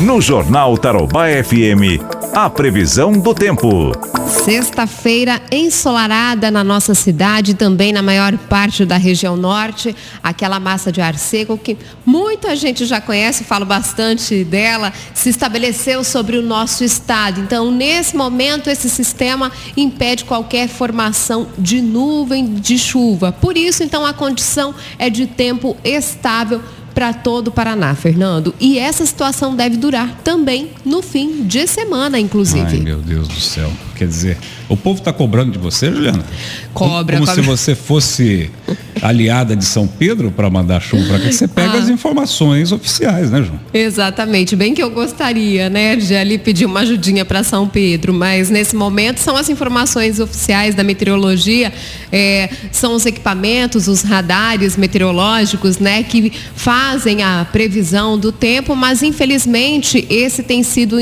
No Jornal Tarobá FM, a previsão do tempo. Sexta-feira ensolarada na nossa cidade, também na maior parte da região norte, aquela massa de ar seco que muita gente já conhece, falo bastante dela, se estabeleceu sobre o nosso estado. Então, nesse momento, esse sistema impede qualquer formação de nuvem de chuva. Por isso, então, a condição é de tempo estável para todo o Paraná, Fernando. E essa situação deve durar também no fim de semana, inclusive. Ai, meu Deus do céu. Quer dizer, o povo está cobrando de você, Juliana? Cobra. Como, como cobra. se você fosse aliada de São Pedro para mandar chuva para cá. Você pega ah. as informações oficiais, né, João? Exatamente. Bem que eu gostaria, né, de ali pedir uma ajudinha para São Pedro, mas nesse momento são as informações oficiais da meteorologia, é, são os equipamentos, os radares meteorológicos, né, que fazem a previsão do tempo, mas infelizmente esse tem sido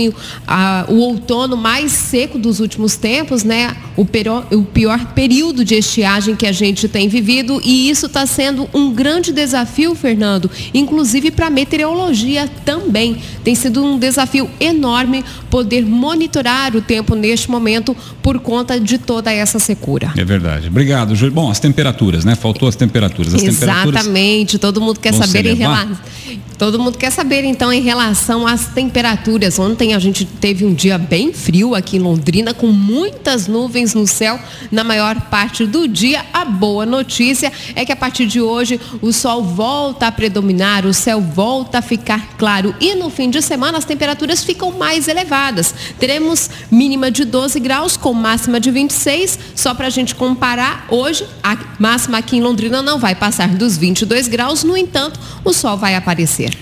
a, o outono mais seco dos últimos tempos, né, o pior, o pior período de estiagem que a gente tem vivido e isso está sendo um grande desafio, Fernando, inclusive para a meteorologia também. Tem sido um desafio enorme poder monitorar o tempo neste momento por conta de toda essa secura. É verdade. Obrigado, Júlio. Bom, as temperaturas, né? Faltou as temperaturas. As Exatamente. Temperaturas todo mundo quer saber em relação. Todo mundo quer saber então em relação às temperaturas. Ontem a gente teve um dia bem frio aqui em Londrina com muitas nuvens no céu na maior parte do dia. A boa notícia é que a partir de hoje o sol volta a predominar, o céu volta a ficar claro e no fim de semana as temperaturas ficam mais elevadas. Teremos mínima de 12 graus com máxima de 26. Só para a gente comparar, hoje a máxima aqui em Londrina não vai passar dos 22 graus, no entanto, o sol vai aparecer. you?